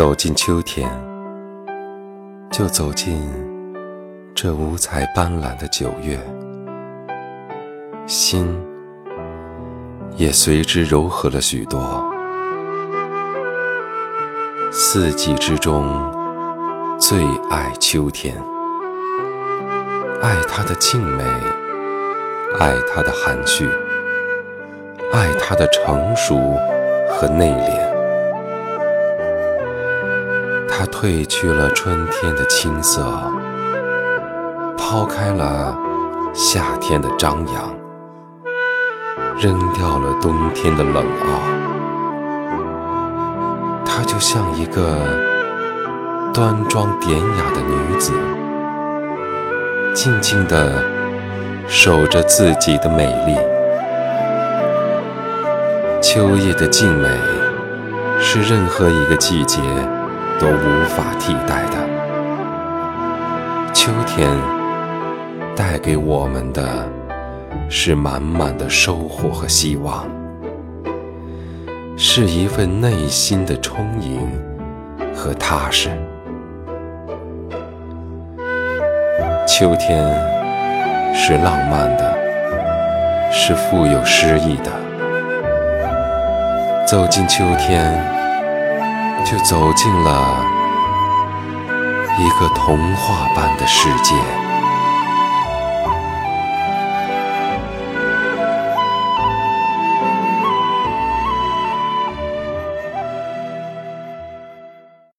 走进秋天，就走进这五彩斑斓的九月，心也随之柔和了许多。四季之中，最爱秋天，爱它的静美，爱它的含蓄，爱它的成熟和内敛。它褪去了春天的青涩，抛开了夏天的张扬，扔掉了冬天的冷傲。她就像一个端庄典雅的女子，静静地守着自己的美丽。秋夜的静美，是任何一个季节。都无法替代的。秋天带给我们的是满满的收获和希望，是一份内心的充盈和踏实。秋天是浪漫的，是富有诗意的。走进秋天。就走进了一个童话般的世界。